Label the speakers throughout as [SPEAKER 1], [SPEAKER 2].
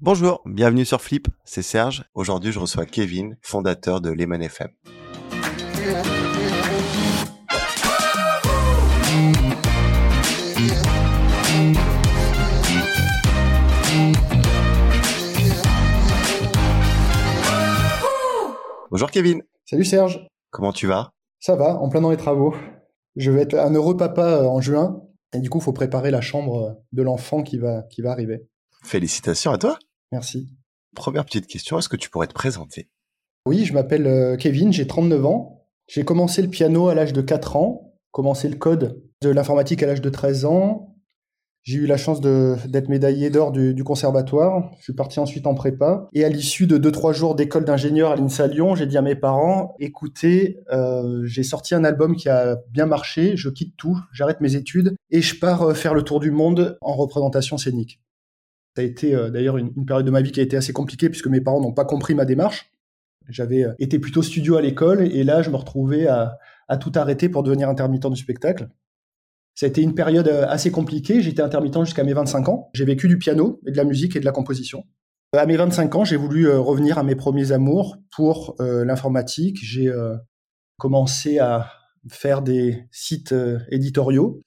[SPEAKER 1] Bonjour, bienvenue sur Flip, c'est Serge. Aujourd'hui, je reçois Kevin, fondateur de Lehman FM. Bonjour Kevin.
[SPEAKER 2] Salut Serge.
[SPEAKER 1] Comment tu vas?
[SPEAKER 2] Ça va, en plein dans les travaux. Je vais être un heureux papa euh, en juin, et du coup, il faut préparer la chambre de l'enfant qui va, qui va arriver.
[SPEAKER 1] Félicitations à toi.
[SPEAKER 2] Merci.
[SPEAKER 1] Première petite question, est-ce que tu pourrais te présenter?
[SPEAKER 2] Oui, je m'appelle euh, Kevin, j'ai 39 ans. J'ai commencé le piano à l'âge de 4 ans, commencé le code de l'informatique à l'âge de 13 ans. J'ai eu la chance d'être médaillé d'or du, conservatoire. Je suis parti ensuite en prépa. Et à l'issue de 2-3 jours d'école d'ingénieur à l'INSA Lyon, j'ai dit à mes parents, écoutez, euh, j'ai sorti un album qui a bien marché, je quitte tout, j'arrête mes études et je pars euh, faire le tour du monde en représentation scénique. Ça a été euh, d'ailleurs une, période de ma vie qui a été assez compliquée puisque mes parents n'ont pas compris ma démarche. J'avais euh, été plutôt studio à l'école et là je me retrouvais à, tout arrêter pour devenir intermittent du spectacle. Ça a été une période euh, assez compliquée. J'étais intermittent jusqu'à mes 25 ans. J'ai vécu du piano et de la musique et de la composition. À mes 25 ans, j'ai voulu revenir à mes premiers amours pour l'informatique. J'ai commencé à faire des sites éditoriaux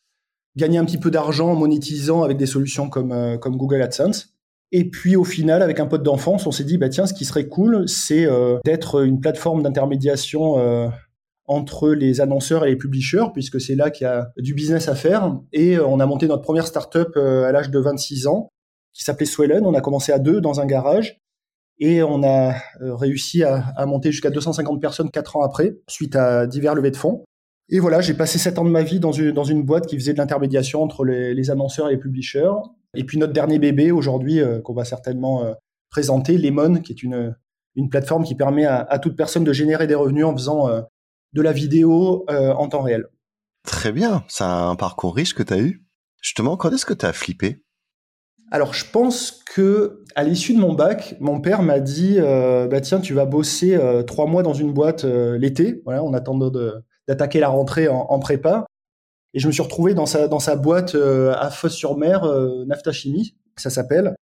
[SPEAKER 2] gagner un petit peu d'argent en monétisant avec des solutions comme, euh, comme Google AdSense. Et puis au final, avec un pote d'enfance, on s'est dit, bah tiens, ce qui serait cool, c'est euh, d'être une plateforme d'intermédiation euh, entre les annonceurs et les publishers, puisque c'est là qu'il y a du business à faire. Et on a monté notre première startup à l'âge de 26 ans, qui s'appelait Swellen. On a commencé à deux dans un garage. Et on a réussi à, à monter jusqu'à 250 personnes quatre ans après, suite à divers levées de fonds. Et voilà, j'ai passé sept ans de ma vie dans une, dans une boîte qui faisait de l'intermédiation entre les, annonceurs et les publishers. Et puis notre dernier bébé aujourd'hui, euh, qu'on va certainement euh, présenter, Lemon, qui est une, une plateforme qui permet à, toute personne de générer des revenus en faisant euh, de la vidéo en temps réel.
[SPEAKER 1] Très bien, c'est un parcours riche que tu as eu. Justement, quand est-ce que tu as flippé?
[SPEAKER 2] Alors, je pense que à l'issue de mon bac, mon père m'a dit bah tiens, tu vas bosser trois mois dans une boîte l'été, voilà, en attendant de, d'attaquer la rentrée en, prépa. Et je me suis retrouvé dans sa, dans sa boîte euh, à Fosse-sur-Mer, euh, Nafta Chimie, ça s'appelle.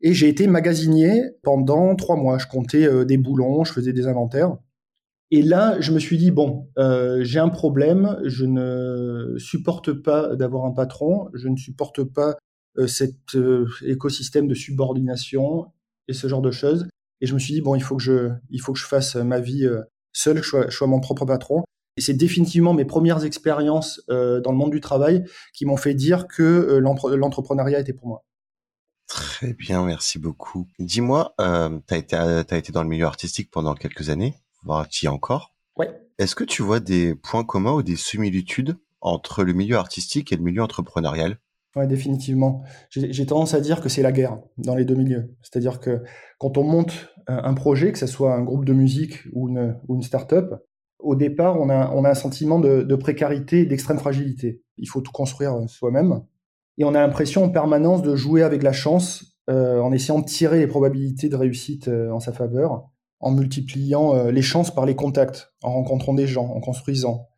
[SPEAKER 2] Et j'ai été magasinier pendant trois mois. Je comptais euh, des boulons, je faisais des inventaires. Et là, je me suis dit, bon, j'ai un problème, je ne supporte pas d'avoir un patron, je ne supporte pas cet écosystème de subordination et ce genre de choses. Et je me suis dit, bon, il faut que je, il faut que je fasse ma vie seul, que je sois mon propre patron. Et c'est définitivement mes premières expériences euh, dans le monde du travail qui m'ont fait dire que euh, l'entrepreneuriat était pour moi.
[SPEAKER 1] Très bien, merci beaucoup. Dis-moi, euh, tu as été, as été dans le milieu artistique pendant quelques années, voire tu y encore.
[SPEAKER 2] Ouais.
[SPEAKER 1] Est-ce que tu vois des points communs ou des similitudes entre le milieu artistique et le milieu entrepreneurial?
[SPEAKER 2] Ouais, définitivement. J'ai tendance à dire que c'est la guerre dans les deux milieux. C'est-à-dire que quand on monte un projet, que ce soit un groupe de musique ou une, ou une start-up, au départ, on a, un sentiment de, précarité d'extrême fragilité. Il faut tout construire euh, soi-même. Et on a l'impression en permanence de jouer avec la chance euh, en essayant de tirer les probabilités de réussite euh, en sa faveur, en multipliant les chances par les contacts, en rencontrant des gens, en construisant,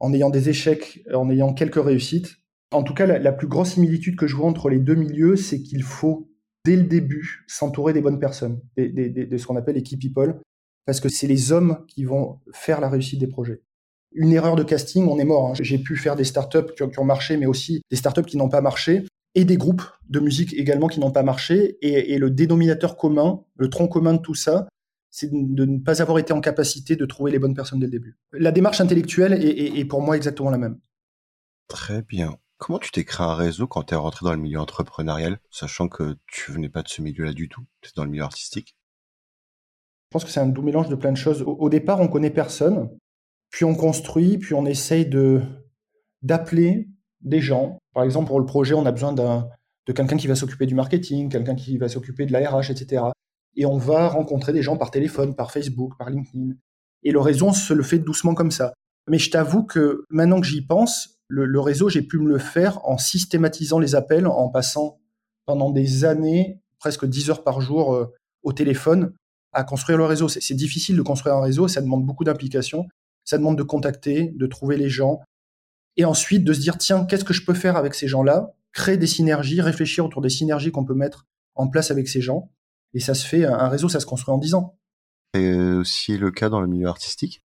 [SPEAKER 2] en ayant des échecs, en ayant quelques réussites. En tout cas, la, plus grosse similitude que je vois entre les deux milieux, c'est qu'il faut, dès le début, s'entourer des bonnes personnes, de ce qu'on appelle les key people, parce que c'est les hommes qui vont faire la réussite des projets. Une erreur de casting, on est mort. Hein. J'ai pu faire des startups qui ont, marché, mais aussi des startups qui n'ont pas marché, et des groupes de musique également qui n'ont pas marché. Et, le dénominateur commun, le tronc commun de tout ça, c'est de ne pas avoir été en capacité de trouver les bonnes personnes dès le début. La démarche intellectuelle est, pour moi exactement la même.
[SPEAKER 1] Très bien. Comment tu t'es créé un réseau quand tu es rentré dans le milieu entrepreneurial, sachant que tu venais pas de ce milieu-là du tout, tu dans le milieu artistique?
[SPEAKER 2] Je pense que c'est un doux mélange de plein de choses. Au, départ, on connaît personne, puis on construit, puis on essaye de d'appeler des gens. Par exemple, pour le projet, on a besoin de quelqu'un qui va s'occuper du marketing, quelqu'un qui va s'occuper de la RH, etc. Et on va rencontrer des gens par téléphone, par Facebook, par LinkedIn. Et le réseau se le fait doucement comme ça. Mais je t'avoue que maintenant que j'y pense, le, le réseau, j'ai pu me le faire en systématisant les appels, en passant pendant des années, presque 10 heures par jour euh, au téléphone, à construire le réseau. C'est difficile de construire un réseau, ça demande beaucoup d'implication, ça demande de contacter, de trouver les gens, et ensuite de se dire, tiens, qu'est-ce que je peux faire avec ces gens-là Créer des synergies, réfléchir autour des synergies qu'on peut mettre en place avec ces gens. Et ça se fait, un réseau, ça se construit en 10 ans.
[SPEAKER 1] C'est aussi le cas dans le milieu artistique?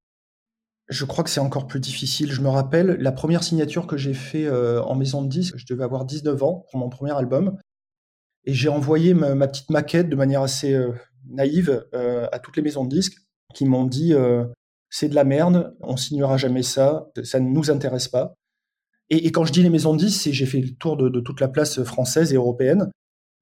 [SPEAKER 2] Je crois que c'est encore plus difficile. Je me rappelle, la première signature que j'ai fait euh, en maison de disque, je devais avoir 19 ans pour mon premier album. Et j'ai envoyé ma, petite maquette de manière assez euh, naïve euh, à toutes les maisons de disques qui m'ont dit c'est de la merde, on signera jamais ça, ça ne nous intéresse pas. Et, quand je dis les maisons de disques, j'ai fait le tour de, toute la place française et européenne.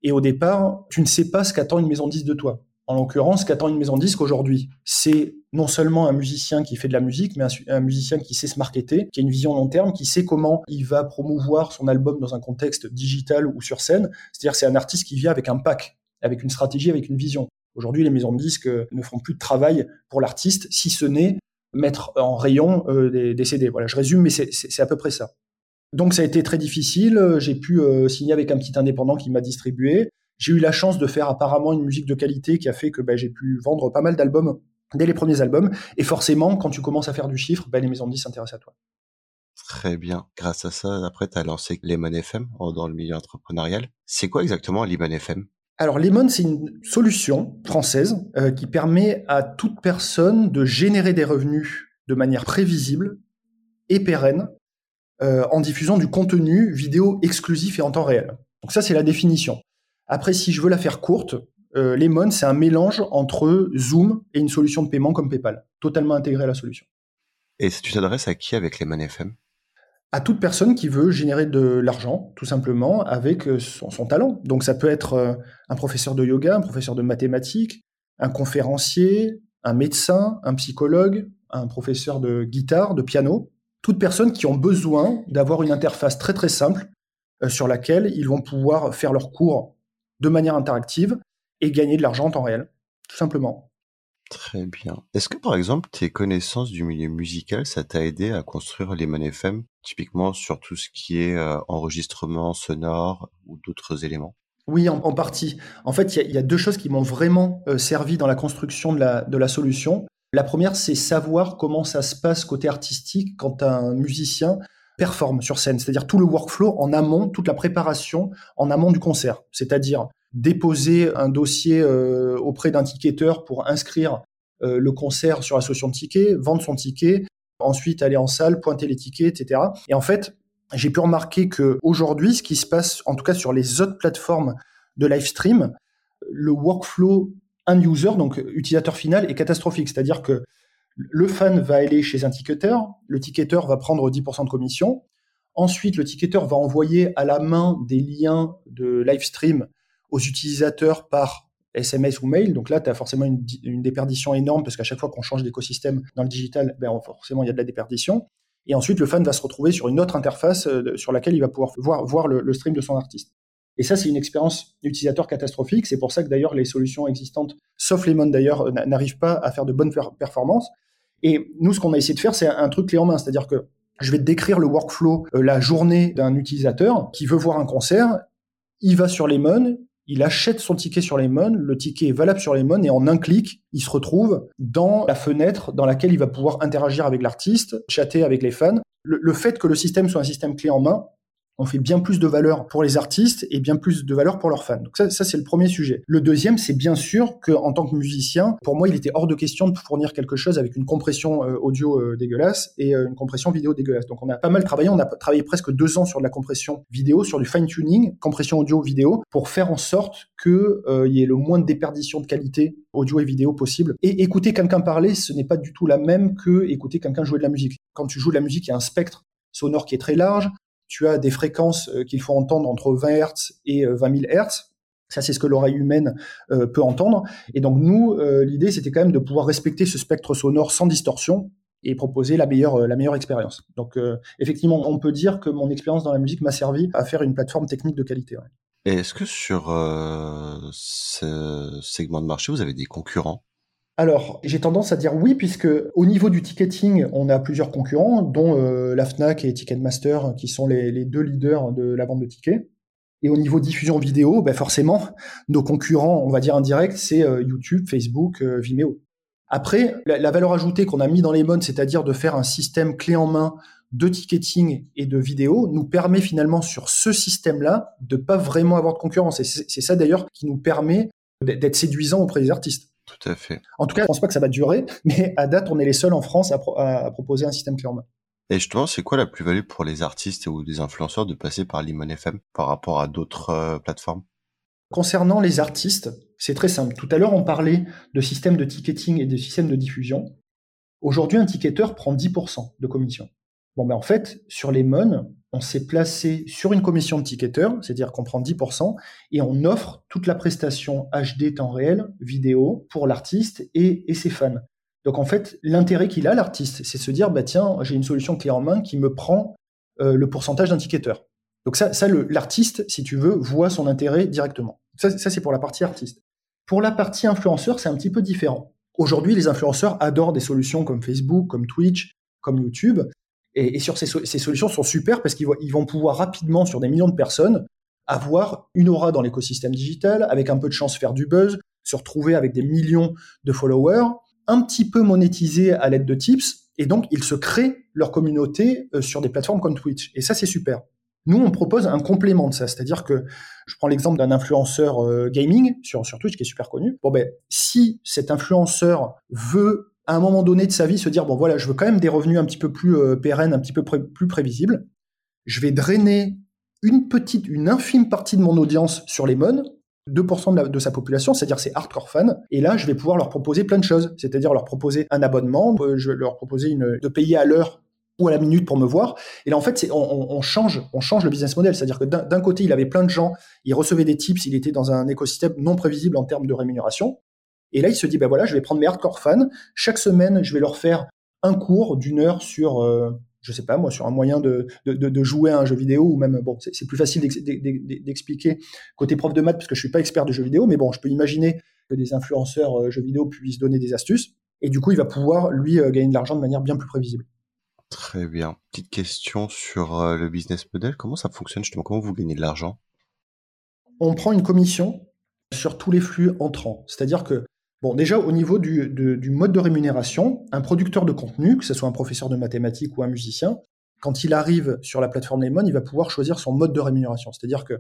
[SPEAKER 2] Et au départ, tu ne sais pas ce qu'attend une maison de disque de toi. En l'occurrence, qu'attend une maison de disque aujourd'hui C'est non seulement un musicien qui fait de la musique, mais un, musicien qui sait se marketer, qui a une vision long terme, qui sait comment il va promouvoir son album dans un contexte digital ou sur scène. C'est-à-dire c'est un artiste qui vient avec un pack, avec une stratégie, avec une vision. Aujourd'hui, les maisons de disques ne font plus de travail pour l'artiste, si ce n'est mettre en rayon euh, des, CD. Voilà, je résume, mais c'est à peu près ça. Donc ça a été très difficile. J'ai pu euh, signer avec un petit indépendant qui m'a distribué. J'ai eu la chance de faire apparemment une musique de qualité qui a fait que bah, j'ai pu vendre pas mal d'albums dès les premiers albums. Et forcément, quand tu commences à faire du chiffre, bah, les maisons de disques s'intéressent à toi.
[SPEAKER 1] Très bien. Grâce à ça, après, tu as lancé Lemon FM dans le milieu entrepreneurial. C'est quoi exactement Lemon FM
[SPEAKER 2] alors Lemon, c'est une solution française euh, qui permet à toute personne de générer des revenus de manière prévisible et pérenne euh, en diffusant du contenu vidéo exclusif et en temps réel. Donc ça, c'est la définition. Après, si je veux la faire courte, euh, Lemon, c'est un mélange entre Zoom et une solution de paiement comme PayPal, totalement intégré à la solution.
[SPEAKER 1] Et tu t'adresses à qui avec Lemon FM
[SPEAKER 2] à toute personne qui veut générer de l'argent, tout simplement, avec euh, son, talent. Donc ça peut être euh, un professeur de yoga, un professeur de mathématiques, un conférencier, un médecin, un psychologue, un professeur de guitare, de piano. Toutes personnes qui ont besoin d'avoir une interface très très simple sur laquelle ils vont pouvoir faire leurs cours de manière interactive et gagner de l'argent en temps réel, tout simplement.
[SPEAKER 1] Très bien. Est-ce que par exemple tes connaissances du milieu musical, ça t'a aidé à construire les FM, typiquement sur tout ce qui est euh, enregistrement sonore ou d'autres éléments?
[SPEAKER 2] Oui, en, partie. En fait, il y, a deux choses qui m'ont vraiment euh, servi dans la construction de la, de la solution. La première, c'est savoir comment ça se passe côté artistique quand un musicien performe sur scène, c'est-à-dire tout le workflow en amont, toute la préparation en amont du concert, c'est-à-dire déposer un dossier euh, auprès d'un ticketeur pour inscrire euh, le concert sur la solution de ticket, vendre son ticket, ensuite aller en salle, pointer les tickets, etc. Et en fait, j'ai pu remarquer que aujourd'hui, ce qui se passe, en tout cas sur les autres plateformes de live stream, le workflow un user, donc utilisateur final, est catastrophique. C'est-à-dire que le fan va aller chez un ticketeur, le ticketeur va prendre 10% de commission. Ensuite, le ticketeur va envoyer à la main des liens de live stream aux utilisateurs par SMS ou mail. Donc là, tu as forcément une, déperdition énorme parce qu'à chaque fois qu'on change d'écosystème dans le digital, ben, forcément, il y a de la déperdition. Et ensuite, le fan va se retrouver sur une autre interface euh, sur laquelle il va pouvoir voir, voir le, stream de son artiste. Et ça, c'est une expérience utilisateur catastrophique. C'est pour ça que d'ailleurs, les solutions existantes, sauf Lemon d'ailleurs, n'arrivent pas à faire de bonnes performances. Et nous, ce qu'on a essayé de faire, c'est un truc clé en main. C'est-à-dire que je vais te décrire le workflow, euh, la journée d'un utilisateur qui veut voir un concert. Il va sur Lemon, il achète son ticket sur Lemon, le ticket est valable sur Lemon et en un clic, il se retrouve dans la fenêtre dans laquelle il va pouvoir interagir avec l'artiste, chatter avec les fans. le, fait que le système soit un système clé en main, on fait bien plus de valeur pour les artistes et bien plus de valeur pour leurs fans. Donc ça, ça c'est le premier sujet. Le deuxième, c'est bien sûr que en tant que musicien, pour moi, il était hors de question de fournir quelque chose avec une compression euh, audio euh, dégueulasse et euh, une compression vidéo dégueulasse. Donc on a pas mal travaillé, on a travaillé presque deux ans sur de la compression vidéo, sur du fine tuning, compression audio vidéo, pour faire en sorte que il y ait le moins de déperdition de qualité audio et vidéo possible. Et écouter quelqu'un parler, ce n'est pas du tout la même que écouter quelqu'un jouer de la musique. Quand tu joues de la musique, il y a un spectre sonore qui est très large tu as des fréquences euh, qu'il faut entendre entre 20 Hz et 20 000 Hz. Ça, c'est ce que l'oreille humaine euh, peut entendre. Et donc, nous, euh, l'idée, c'était quand même de pouvoir respecter ce spectre sonore sans distorsion et proposer la meilleure, la meilleure expérience. Donc, effectivement, on peut dire que mon expérience dans la musique m'a servi à faire une plateforme technique de qualité.
[SPEAKER 1] Et est-ce que sur ce segment de marché, vous avez des concurrents?
[SPEAKER 2] Alors, j'ai tendance à dire oui, puisque au niveau du ticketing, on a plusieurs concurrents, dont euh, la FNAC et Ticketmaster, qui sont les, deux leaders de la vente de tickets. Et au niveau diffusion vidéo, ben forcément, nos concurrents, on va dire indirects, c'est euh, YouTube, Facebook, euh, Vimeo. Après, la, valeur ajoutée qu'on a mis dans les modes, c'est-à-dire de faire un système clé en main de ticketing et de vidéo nous permet finalement sur ce système-là de pas vraiment avoir de concurrence. Et c'est ça d'ailleurs qui nous permet d'être séduisant auprès des artistes.
[SPEAKER 1] Tout à fait.
[SPEAKER 2] En tout cas, je pense pas que ça va durer, mais à date, on est les seuls en France à, à, proposer un système clé en main.
[SPEAKER 1] Et justement, c'est quoi la plus-value pour les artistes ou les influenceurs de passer par Limon FM par rapport à d'autres euh, plateformes?
[SPEAKER 2] Concernant les artistes, c'est très simple. Tout à l'heure, on parlait de système de ticketing et de système de diffusion. Aujourd'hui, un ticketeur prend 10% de commission. Bon, ben en fait, sur les MON, on s'est placé sur une commission de ticketeur, c'est-à-dire qu'on prend 10% et on offre toute la prestation HD temps réel, vidéo pour l'artiste et, ses fans. Donc en fait, l'intérêt qu'il a, l'artiste, c'est de se dire, bah tiens, j'ai une solution clé en main qui me prend euh, le pourcentage d'un ticketeur. Donc ça, l'artiste, si tu veux, voit son intérêt directement. Ça c'est pour la partie artiste. Pour la partie influenceur, c'est un petit peu différent. Aujourd'hui, les influenceurs adorent des solutions comme Facebook, comme Twitch, comme YouTube. Et, sur ces, solutions sont super parce qu'ils vont pouvoir rapidement, sur des millions de personnes, avoir une aura dans l'écosystème digital, avec un peu de chance faire du buzz, se retrouver avec des millions de followers, un petit peu monétiser à l'aide de tips, et donc ils se créent leur communauté euh, sur des plateformes comme Twitch. Et ça, c'est super. Nous, on propose un complément de ça, c'est-à-dire que je prends l'exemple d'un influenceur euh, gaming sur, sur Twitch qui est super connu. Bon ben, si cet influenceur veut à un moment donné de sa vie se dire bon voilà, je veux quand même des revenus un petit peu plus euh, pérennes, un petit peu plus prévisibles, je vais drainer une petite, une infime partie de mon audience sur les mônes, 2% de, sa population, c'est-à-dire ses hardcore fans. Et là, je vais pouvoir leur proposer plein de choses, c'est-à-dire leur proposer un abonnement, euh, je vais leur proposer de payer à l'heure ou à la minute pour me voir. Et là, en fait, on, change, on change le business model. C'est-à-dire que d'un côté, il avait plein de gens, il recevait des tips, il était dans un écosystème non prévisible en termes de rémunération. Et là, il se dit, ben voilà, je vais prendre mes hardcore fans. Chaque semaine, je vais leur faire un cours d'une heure sur, euh, je sais pas moi, sur un moyen de, de, jouer à un jeu vidéo ou même, bon, c'est plus facile d'expliquer côté prof de maths parce que je suis pas expert de jeux vidéo, mais bon, je peux imaginer que des influenceurs euh, jeux vidéo puissent donner des astuces. Et du coup, il va pouvoir, lui, euh, gagner de l'argent de manière bien plus prévisible.
[SPEAKER 1] Très bien. Petite question sur euh, le business model. Comment ça fonctionne justement? Comment vous gagnez de l'argent?
[SPEAKER 2] On prend une commission sur tous les flux entrants. C'est-à-dire que, bon, déjà au niveau du, mode de rémunération, un producteur de contenu, que ce soit un professeur de mathématiques ou un musicien, quand il arrive sur la plateforme Lemon, il va pouvoir choisir son mode de rémunération. C'est-à-dire que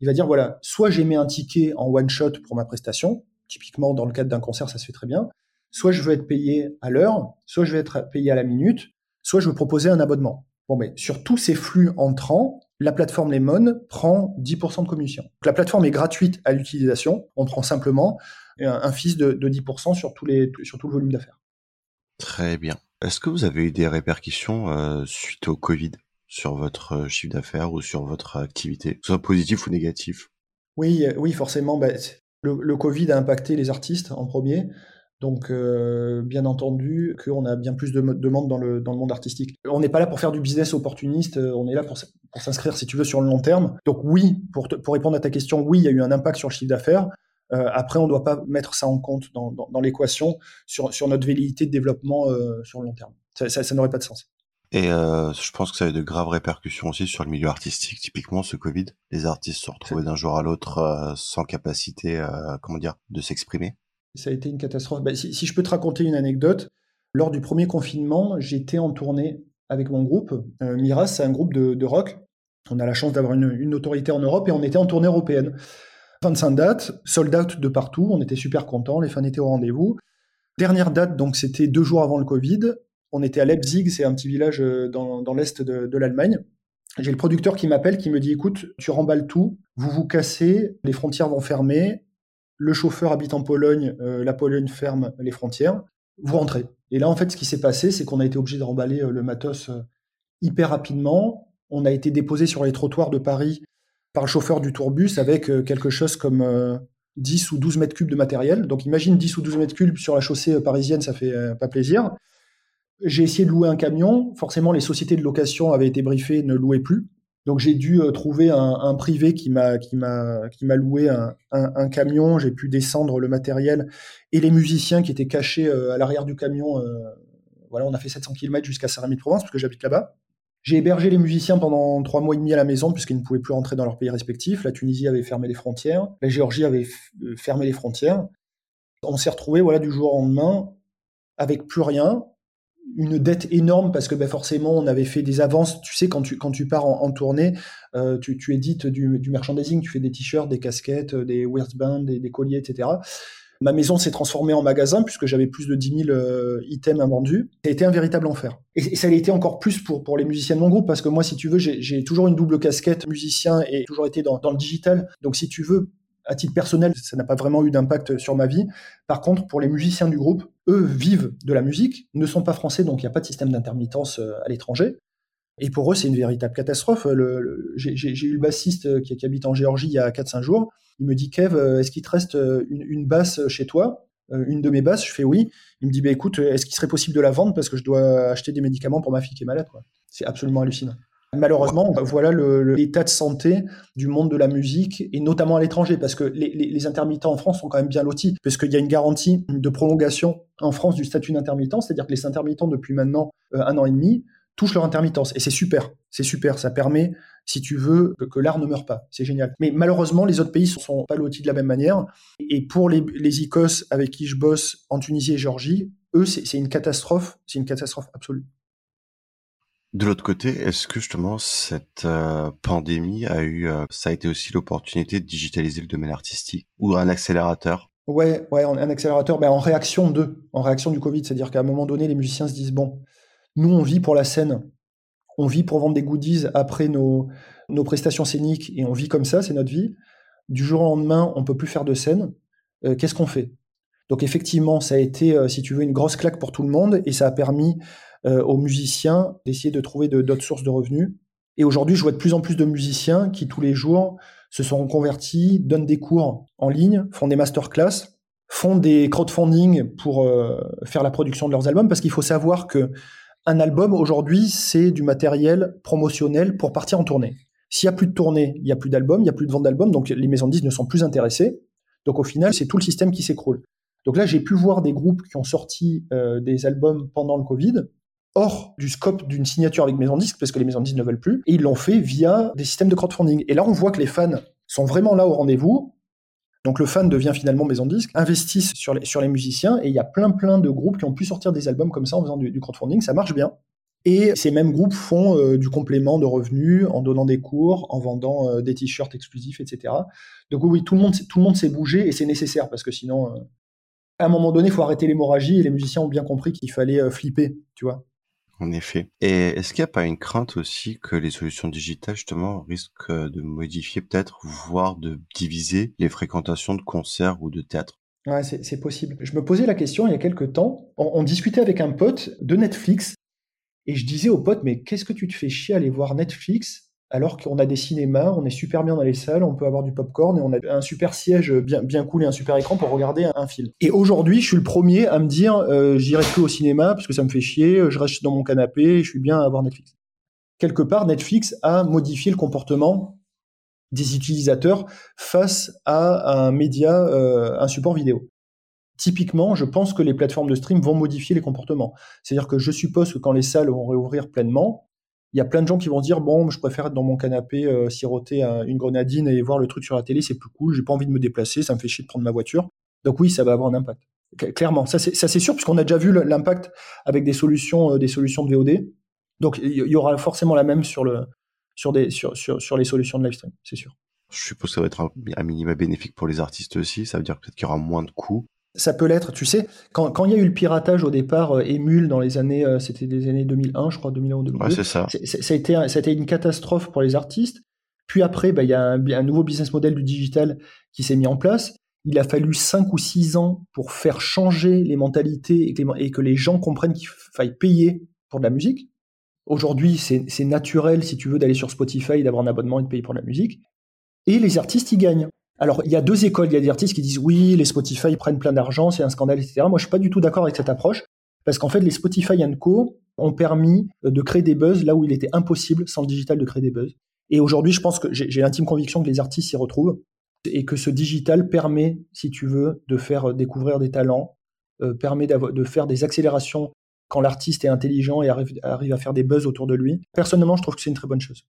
[SPEAKER 2] il va dire voilà, soit j'émets un ticket en one shot pour ma prestation, typiquement dans le cadre d'un concert, ça se fait très bien. Soit je veux être payé à l'heure, soit je vais être payé à la minute, soit je veux proposer un abonnement. Bon, mais sur tous ces flux entrants, la plateforme Lemon prend 10% de commission. la plateforme est gratuite à l'utilisation. On prend simplement un, fils de, 10% sur, tous les, sur tout le volume d'affaires.
[SPEAKER 1] Très bien. Est-ce que vous avez eu des répercussions euh, suite au Covid sur votre euh, chiffre d'affaires ou sur votre activité, soit positif ou négatif?
[SPEAKER 2] Oui, euh, oui, forcément. Bah, le, le, Covid a impacté les artistes en premier. Donc, euh, bien entendu, qu'on a bien plus de demandes dans le, dans le monde artistique. On n'est pas là pour faire du business opportuniste, on est là pour, pour s'inscrire, si tu veux, sur le long terme. Donc oui, pour, pour répondre à ta question, oui, il y a eu un impact sur le chiffre d'affaires. Euh, après, on ne doit pas mettre ça en compte dans, dans, l'équation sur, sur notre velléité de développement sur le long terme. Ça, ça, n'aurait pas de sens.
[SPEAKER 1] Et je pense que ça a eu de graves répercussions aussi sur le milieu artistique. Typiquement, ce Covid, les artistes se sont retrouvés d'un jour à l'autre sans capacité, comment dire, de s'exprimer.
[SPEAKER 2] Ça a été une catastrophe. Bah, si, je peux te raconter une anecdote, lors du premier confinement, j'étais en tournée avec mon groupe. Euh, Miras, c'est un groupe de, rock. On a la chance d'avoir une, autorité en Europe et on était en tournée européenne. 25 dates, sold out de partout, on était super contents, les fans étaient au rendez-vous. Dernière date, donc c'était deux jours avant le Covid. On était à Leipzig, c'est un petit village euh, dans, l'est de, l'Allemagne. J'ai le producteur qui m'appelle, qui me dit écoute, tu remballes tout, vous vous cassez, les frontières vont fermer, le chauffeur habite en Pologne, euh, la Pologne ferme les frontières, vous rentrez. Et là, en fait, ce qui s'est passé, c'est qu'on a été obligé de remballer euh, le matos hyper rapidement. On a été déposé sur les trottoirs de Paris par le chauffeur du tourbus avec quelque chose comme 10 ou 12 mètres cubes de matériel. Donc imagine 10 ou 12 mètres cubes sur la chaussée parisienne, ça fait pas plaisir. J'ai essayé de louer un camion. Forcément, les sociétés de location avaient été briefées, ne louaient plus. Donc j'ai dû euh, trouver un, privé qui m'a qui m'a qui m'a loué un, camion. J'ai pu descendre le matériel et les musiciens qui étaient cachés euh, à l'arrière du camion. Euh, voilà, on a fait 700 km jusqu'à Saint-Rémy-de-Provence parce que j'habite là-bas. J'ai hébergé les musiciens pendant trois mois et demi à la maison puisqu'ils ne pouvaient plus rentrer dans leur pays respectif. La Tunisie avait fermé les frontières, la Géorgie avait fermé les frontières. On s'est retrouvé voilà du jour au lendemain avec plus rien, une dette énorme parce que ben, forcément on avait fait des avances. Tu sais, quand tu, quand tu pars en, tournée, euh, tu, édites du, merchandising, tu fais des t-shirts, des casquettes, des wristbands, des, des colliers, etc. Ma maison s'est transformée en magasin puisque j'avais plus de 10 000 euh, items invendus. Ça a été un véritable enfer. Et, ça a été encore plus pour, pour les musiciens de mon groupe parce que moi, si tu veux, j'ai toujours une double casquette musicien et toujours été dans, dans le digital. Donc si tu veux, à titre personnel, ça n'a pas vraiment eu d'impact sur ma vie. Par contre, pour les musiciens du groupe, eux vivent de la musique, ne sont pas français, donc il n'y a pas de système d'intermittence euh, à l'étranger. Et pour eux, c'est une véritable catastrophe. J'ai eu le bassiste euh, qui, habite en Géorgie il y a 4-5 jours. Il me dit, Kev, euh, est-ce qu'il te reste une, basse chez toi? Une de mes basses? Je fais oui. Il me dit, bah, écoute, est-ce qu'il serait possible de la vendre? Parce que je dois acheter des médicaments pour ma fille qui est malade C'est absolument hallucinant. Malheureusement, voilà l'état de santé du monde de la musique et notamment à l'étranger parce que les, intermittents en France sont quand même bien lotis parce qu'il y a une garantie de prolongation en France du statut d'intermittent, c'est-à-dire que les intermittents depuis maintenant euh, un an et demi touchent leur intermittence. Et c'est super, c'est super, ça permet si tu veux que, l'art ne meure pas, c'est génial. Mais malheureusement, les autres pays ne sont pas lotis de la même manière. Et pour les, les ICOS avec qui je bosse en Tunisie et Géorgie, eux c'est une catastrophe, c'est une catastrophe absolue.
[SPEAKER 1] De l'autre côté, est-ce que justement cette euh, pandémie a eu, euh, ça a été aussi l'opportunité de digitaliser le domaine artistique ou un accélérateur?
[SPEAKER 2] Ouais, ouais, un accélérateur, mais en réaction de, en réaction du Covid, c'est-à-dire qu'à un moment donné, les musiciens se disent bon, nous on vit pour la scène, on vit pour vendre des goodies après nos nos prestations scéniques et on vit comme ça, c'est notre vie. Du jour au lendemain, on peut plus faire de scène. Euh, qu'est-ce qu'on fait? Donc effectivement, ça a été, si tu veux, une grosse claque pour tout le monde et ça a permis euh, aux musiciens d'essayer de trouver d'autres sources de revenus. Et aujourd'hui, je vois de plus en plus de musiciens qui tous les jours se sont convertis, donnent des cours en ligne, font des masterclass, font des crowdfunding pour euh, faire la production de leurs albums, parce qu'il faut savoir que un album aujourd'hui, c'est du matériel promotionnel pour partir en tournée. S'il y a plus de tournée, il y a plus d'albums, il y a plus de vente d'albums, donc les maisons de disques ne sont plus intéressées. Donc au final, c'est tout le système qui s'écroule. Donc là, j'ai pu voir des groupes qui ont sorti euh, des albums pendant le Covid, hors du scope d'une signature avec maison disque parce que les maisons disques ne veulent plus et ils l'ont fait via des systèmes de crowdfunding et là on voit que les fans sont vraiment là au rendez-vous donc le fan devient finalement maison disque investissent sur les, musiciens et il y a plein plein de groupes qui ont pu sortir des albums comme ça en faisant du, crowdfunding ça marche bien et ces mêmes groupes font euh, du complément de revenus en donnant des cours, en vendant euh, des t-shirts exclusifs, etc. Donc oui, tout le monde, tout le monde s'est bougé et c'est nécessaire parce que sinon, euh, à un moment donné, il faut arrêter l'hémorragie et les musiciens ont bien compris qu'il fallait flipper, tu vois.
[SPEAKER 1] En effet. Et est-ce qu'il n'y a pas une crainte aussi que les solutions digitales, justement, risquent de modifier peut-être, voire de diviser les fréquentations de concerts ou de théâtre
[SPEAKER 2] Ouais, c'est possible. Je me posais la question il y a quelques temps. On, discutait avec un pote de Netflix et je disais au pote, mais qu'est-ce que tu te fais chier à aller voir Netflix alors qu'on a des cinémas, on est super bien dans les salles, on peut avoir du popcorn et on a un super siège bien, bien cool et un super écran pour regarder un, film. Et aujourd'hui, je suis le premier à me dire, euh, j'irai plus au cinéma parce que ça me fait chier, je reste dans mon canapé je suis bien à voir Netflix. Quelque part, Netflix a modifié le comportement des utilisateurs face à un média, euh, un support vidéo. Typiquement, je pense que les plateformes de stream vont modifier les comportements. C'est-à-dire que je suppose que quand les salles vont réouvrir pleinement, il y a plein de gens qui vont dire bon, je préfère être dans mon canapé, euh, siroter une grenadine et voir le truc sur la télé, c'est plus cool. J'ai pas envie de me déplacer, ça me fait chier de prendre ma voiture. Donc oui, ça va avoir un impact. Clairement, ça c'est sûr, puisqu'on a déjà vu l'impact avec des solutions, euh, des solutions de VOD. Donc il y, aura forcément la même sur les solutions de live stream, c'est sûr.
[SPEAKER 1] Je suppose que ça va être un, un bénéfique pour les artistes aussi. Ça veut dire peut-être qu'il y aura moins de coûts
[SPEAKER 2] ça peut l'être, tu sais, quand, il y a eu le piratage au départ, euh, Emule, dans les années, euh, c'était des années 2001, je crois, 2001 ou 2002.
[SPEAKER 1] Ouais, c'est ça.
[SPEAKER 2] Ça a, été, ça a été une catastrophe pour les artistes. Puis après, bah, il y a un, nouveau business model du digital qui s'est mis en place. Il a fallu 5 ou 6 ans pour faire changer les mentalités et que les, et que les gens comprennent qu'il faille payer pour de la musique. Aujourd'hui, c'est naturel, si tu veux, d'aller sur Spotify, d'avoir un abonnement et de payer pour de la musique. Et les artistes y gagnent. Alors, il y a deux écoles. Il y a des artistes qui disent oui, les Spotify prennent plein d'argent, c'est un scandale, etc. Moi, je suis pas du tout d'accord avec cette approche parce qu'en fait, les Spotify Co ont permis de créer des buzz là où il était impossible sans le digital de créer des buzz. Et aujourd'hui, je pense que j'ai l'intime conviction que les artistes s'y retrouvent et que ce digital permet, si tu veux, de faire découvrir des talents, euh, permet de faire des accélérations quand l'artiste est intelligent et arrive, arrive à faire des buzz autour de lui. Personnellement, je trouve que c'est une très bonne chose.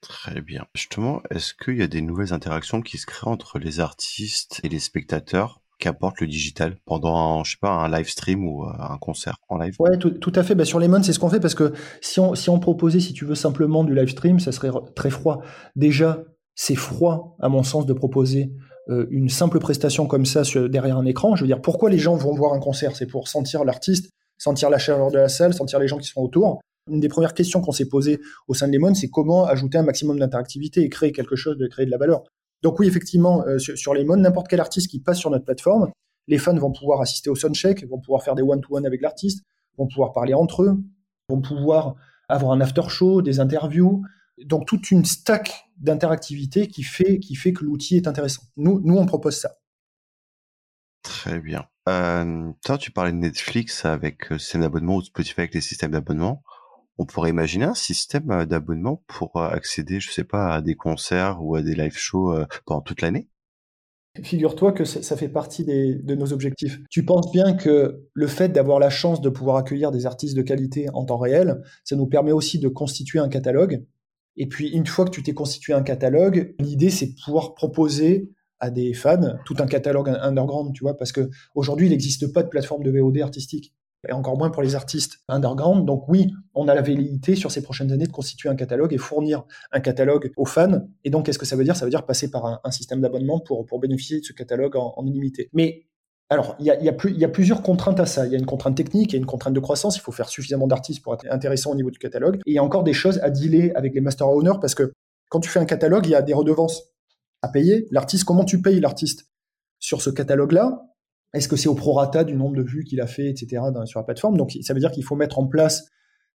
[SPEAKER 1] Très bien. Justement, est-ce qu'il y a des nouvelles interactions qui se créent entre les artistes et les spectateurs qu'apporte le digital pendant, je sais pas, un live stream ou euh, un concert en live?
[SPEAKER 2] Ouais, tout, à fait. Bah, sur Lemon, c'est ce qu'on fait parce que si on, si on proposait, si tu veux, simplement du live stream, ça serait très froid. Déjà, c'est froid, à mon sens, de proposer euh, une simple prestation comme ça derrière un écran. Je veux dire, pourquoi les gens vont voir un concert? C'est pour sentir l'artiste, sentir la chaleur de la salle, sentir les gens qui sont autour. Une des premières questions qu'on s'est posées au sein de Lemon, c'est comment ajouter un maximum d'interactivité et créer quelque chose, de créer de la valeur. Donc oui, effectivement, euh, sur, Lemon, n'importe quel artiste qui passe sur notre plateforme, les fans vont pouvoir assister au soundcheck, vont pouvoir faire des one-to-one avec l'artiste, vont pouvoir parler entre eux, vont pouvoir avoir un after show, des interviews, donc toute une stack d'interactivité qui fait, qui fait que l'outil est intéressant. Nous, nous, on propose ça.
[SPEAKER 1] Très bien. Euh, toi, tu parlais de Netflix avec le euh, système d'abonnement ou Spotify avec les systèmes d'abonnement. On pourrait imaginer un système euh, d'abonnement pour euh, accéder, je sais pas, à des concerts ou à des live shows pendant toute l'année?
[SPEAKER 2] Figure-toi que ça fait partie de nos objectifs. Tu penses bien que le fait d'avoir la chance de pouvoir accueillir des artistes de qualité en temps réel, ça nous permet aussi de constituer un catalogue. Et puis, une fois que tu t'es constitué un catalogue, l'idée, c'est de pouvoir proposer à des fans tout un catalogue underground, tu vois, parce que aujourd'hui, il n'existe pas de plateforme de VOD artistique, et encore moins pour les artistes underground. Donc oui, on a la velléité sur ces prochaines années de constituer un catalogue et fournir un catalogue aux fans. Et donc, qu'est-ce que ça veut dire? Ça veut dire passer par un, système d'abonnement pour, pour bénéficier de ce catalogue en, en illimité. Mais alors, il y a, plusieurs contraintes à ça. Il y a une contrainte technique, il y a une contrainte de croissance. Il faut faire suffisamment d'artistes pour être intéressant au niveau du catalogue. Et il y a encore des choses à dealer avec les master owners parce que quand tu fais un catalogue, il y a des redevances à payer. L'artiste, comment tu payes l'artiste sur ce catalogue-là? Est-ce que c'est au prorata du nombre de vues qu'il a fait, etc. sur la plateforme? Donc, ça veut dire qu'il faut mettre en place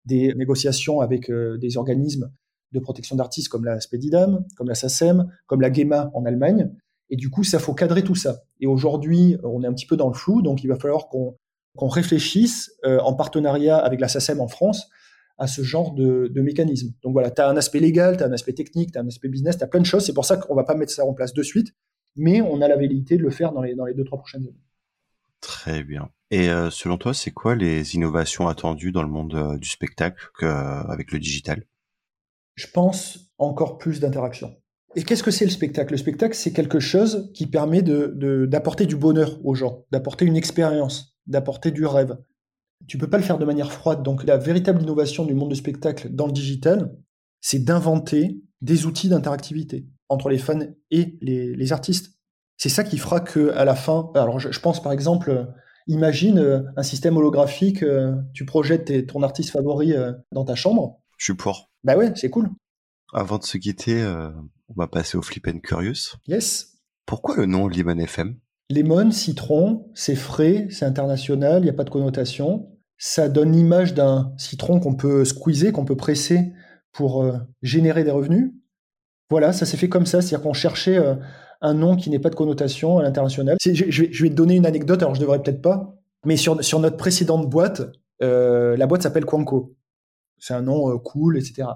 [SPEAKER 2] des négociations avec euh, des organismes de protection d'artistes comme la Spedidam, comme la SACEM, comme la GEMA en Allemagne, et du coup, ça faut cadrer tout ça. Et aujourd'hui, on est un petit peu dans le flou, donc il va falloir qu'on réfléchisse euh, en partenariat avec la SACEM en France à ce genre de, mécanisme. Donc voilà, tu as un aspect légal, tu as un aspect technique, tu as un aspect business, tu as plein de choses. C'est pour ça qu'on va pas mettre ça en place de suite, mais on a la velléité de le faire dans les, dans les deux, trois prochaines années.
[SPEAKER 1] Très bien. Et euh, selon toi, c'est quoi les innovations attendues dans le monde euh, du spectacle avec le digital?
[SPEAKER 2] Je pense encore plus d'interaction. Et qu'est-ce que c'est le spectacle? Le spectacle, c'est quelque chose qui permet d'apporter du bonheur aux gens, d'apporter une expérience, d'apporter du rêve. Tu peux pas le faire de manière froide. Donc la véritable innovation du monde du spectacle dans le digital, c'est d'inventer des outils d'interactivité entre les fans et les, artistes. C'est ça qui fera que à la fin, alors je, pense par exemple, imagine euh, un système holographique, euh, tu projettes ton artiste favori euh, dans ta chambre.
[SPEAKER 1] Je suis pour.
[SPEAKER 2] Bah ouais, c'est cool.
[SPEAKER 1] Avant de se quitter, on va passer au Flip and Curious.
[SPEAKER 2] Yes.
[SPEAKER 1] Pourquoi le nom Lemon FM
[SPEAKER 2] Lemon, citron, c'est frais, c'est international, il n'y a pas de connotation. Ça donne l'image d'un citron qu'on peut squeezer, qu'on peut presser pour euh, générer des revenus. Voilà, ça s'est fait comme ça, c'est-à-dire qu'on cherchait euh, un nom qui n'ait pas de connotation à l'international. Je, vais te donner une anecdote, alors je devrais peut-être pas, mais sur, notre précédente boîte, euh, la boîte s'appelle Quanco. C'est un nom cool, etc.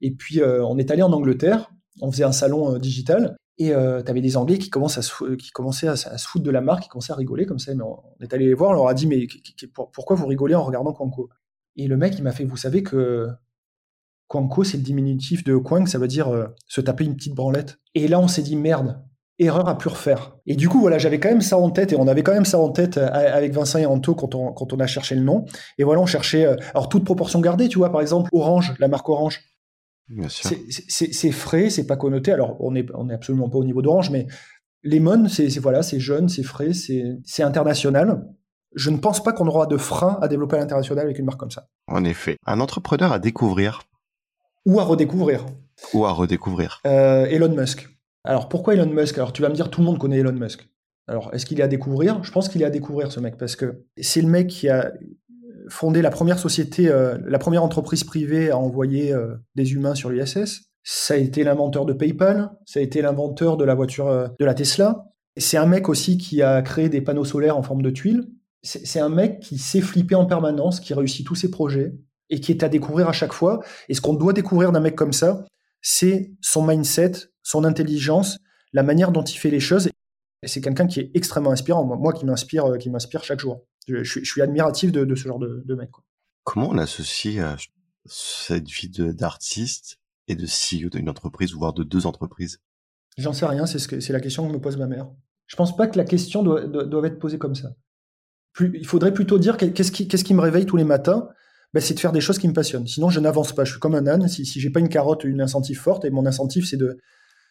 [SPEAKER 2] Et puis on est allé en Angleterre on faisait un salon euh, digital et euh, tu avais des Anglais qui commençaient à, se foutre de la marque, qui commençaient à rigoler comme ça. Mais on, est allé les voir, on leur a dit Mais pourquoi vous rigolez en regardant Quanco? Et le mec, il m'a fait Vous savez que Quanco, c'est le diminutif de Quang, ça veut dire euh, se taper une petite branlette. Et là, on s'est dit Merde, erreur à pu refaire. Et du coup, voilà, j'avais quand même ça en tête, et on avait quand même ça en tête avec Vincent et Anto quand on, quand on a cherché le nom. Et voilà, on cherchait, alors toute proportion gardée, tu vois, par exemple, Orange, la marque Orange. C'est frais, c'est pas connoté. Alors, on n'est on est absolument pas au niveau d'Orange, mais Lemon, c'est voilà, c'est jeune, c'est frais, c'est international. Je ne pense pas qu'on aura de frein à développer à l'international avec une marque comme ça.
[SPEAKER 1] En effet. Un entrepreneur à découvrir.
[SPEAKER 2] Ou à redécouvrir.
[SPEAKER 1] Ou à redécouvrir.
[SPEAKER 2] Euh, Elon Musk. Alors, pourquoi Elon Musk? Alors, tu vas me dire, tout le monde connaît Elon Musk. Alors, est-ce qu'il est à découvrir? Je pense qu'il est à découvrir, ce mec, parce que c'est le mec qui a fondé la première société, euh, la première entreprise privée à envoyer euh, des humains sur l'ISS. Ça a été l'inventeur de PayPal, ça a été l'inventeur de la voiture de la Tesla. C'est un mec aussi qui a créé des panneaux solaires en forme de tuiles. C'est un mec qui sait flipper en permanence, qui réussit tous ses projets et qui est à découvrir à chaque fois. Et ce qu'on doit découvrir d'un mec comme ça, c'est son mindset, son intelligence, la manière dont il fait les choses. C'est quelqu'un qui est extrêmement inspirant. Moi, qui m'inspire, qui m'inspire chaque jour. Je, suis admiratif de, ce genre de, de mec.
[SPEAKER 1] Comment on associe euh, cette vie d'artiste et de CEO d'une entreprise, voire de deux entreprises?
[SPEAKER 2] J'en sais rien, c'est ce c'est la question que me pose ma mère. Je pense pas que la question doit, doit, être posée comme ça. Plus, il faudrait plutôt dire qu'est-ce qui, qu'est-ce qui me réveille tous les matins ben, c'est de faire des choses qui me passionnent. Sinon, je n'avance pas. Je suis comme un âne. Si, si j'ai pas une carotte, une incentive forte, et mon incentive, c'est de,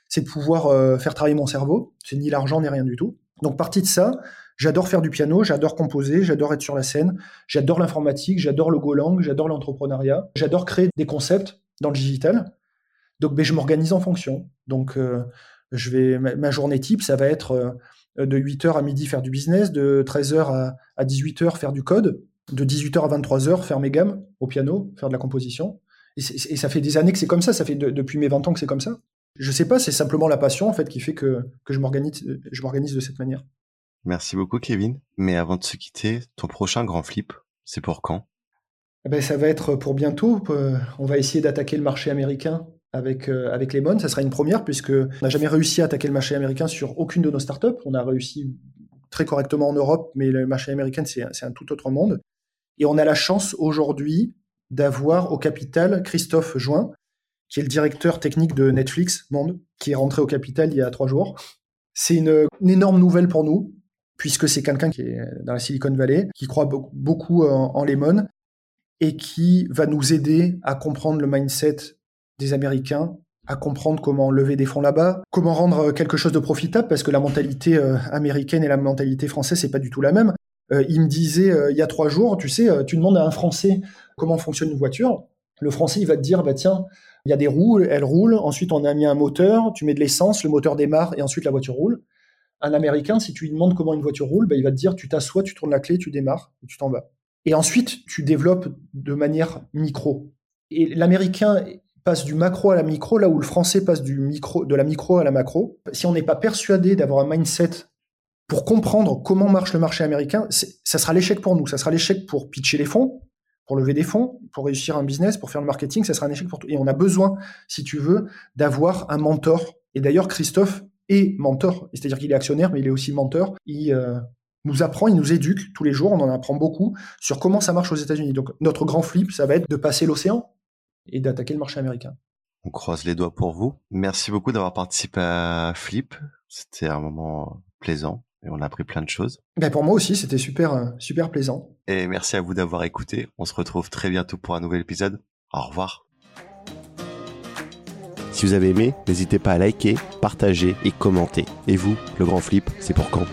[SPEAKER 2] c'est de pouvoir euh, faire travailler mon cerveau. C'est ni l'argent ni rien du tout. Donc, partie de ça, j'adore faire du piano, j'adore composer, j'adore être sur la scène, j'adore l'informatique, j'adore le Golang, j'adore l'entrepreneuriat, j'adore créer des concepts dans le digital. Donc, ben, je m'organise en fonction. Donc, euh, je vais, ma, journée type, ça va être euh, de 8h à midi faire du business, de 13h à, à 18h faire du code, de 18h à 23h faire mes gammes au piano, faire de la composition. Et, ça fait des années que c'est comme ça, ça fait depuis mes 20 ans que c'est comme ça. Je sais pas, c'est simplement la passion en fait qui fait que, que je m'organise je m'organise de cette manière.
[SPEAKER 1] Merci beaucoup Kevin. Mais avant de se quitter, ton prochain grand flip, c'est pour quand?
[SPEAKER 2] Eh ben, ça va être pour bientôt. On va essayer d'attaquer le marché américain avec, euh, avec Lemon. Ça sera une première puisque on n'a jamais réussi à attaquer le marché américain sur aucune de nos startups. On a réussi très correctement en Europe, mais le marché américain, c'est un tout autre monde. Et on a la chance aujourd'hui d'avoir au capital Christophe Join, qui est le directeur technique de Netflix Monde, qui est rentré au capital il y a trois jours. C'est une, énorme nouvelle pour nous, puisque c'est quelqu'un qui est dans la Silicon Valley, qui croit beaucoup en, en Lemon, et qui va nous aider à comprendre le mindset des Américains, à comprendre comment lever des fonds là-bas, comment rendre quelque chose de profitable, parce que la mentalité euh, américaine et la mentalité française, c'est pas du tout la même. Euh, il me disait euh, il y a trois jours, tu sais, euh, tu demandes à un Français comment fonctionne une voiture. Le Français, il va te dire, bah tiens, il y a des roues, elles roulent. Ensuite, on a mis un moteur, tu mets de l'essence, le moteur démarre et ensuite la voiture roule. Un Américain, si tu lui demandes comment une voiture roule, bah, il va te dire, tu t'assois, tu tournes la clé, tu démarres et tu t'en vas. Et ensuite, tu développes de manière micro. Et l'Américain passe du macro à la micro, là où le Français passe du micro, de la micro à la macro. Si on n'est pas persuadé d'avoir un mindset pour comprendre comment marche le marché américain, ça sera l'échec pour nous. Ça sera l'échec pour pitcher les fonds, pour lever des fonds, pour réussir un business, pour faire le marketing. Ça sera un échec pour tout. Et on a besoin, si tu veux, d'avoir un mentor. Et d'ailleurs, Christophe est mentor. C'est-à-dire qu'il est actionnaire, mais il est aussi mentor. Il euh, nous apprend, il nous éduque tous les jours. On en apprend beaucoup sur comment ça marche aux États-Unis. Donc, notre grand flip, ça va être de passer l'océan et d'attaquer le marché américain.
[SPEAKER 1] On croise les doigts pour vous. Merci beaucoup d'avoir participé à Flip. C'était un moment plaisant et on a appris plein de choses.
[SPEAKER 2] Ben pour moi aussi, c'était super, euh, super plaisant.
[SPEAKER 1] Et merci à vous d'avoir écouté. On se retrouve très bientôt pour un nouvel épisode. Au revoir. Si vous avez aimé, n'hésitez pas à liker, partager et commenter. Et vous, le grand flip, c'est pour quand?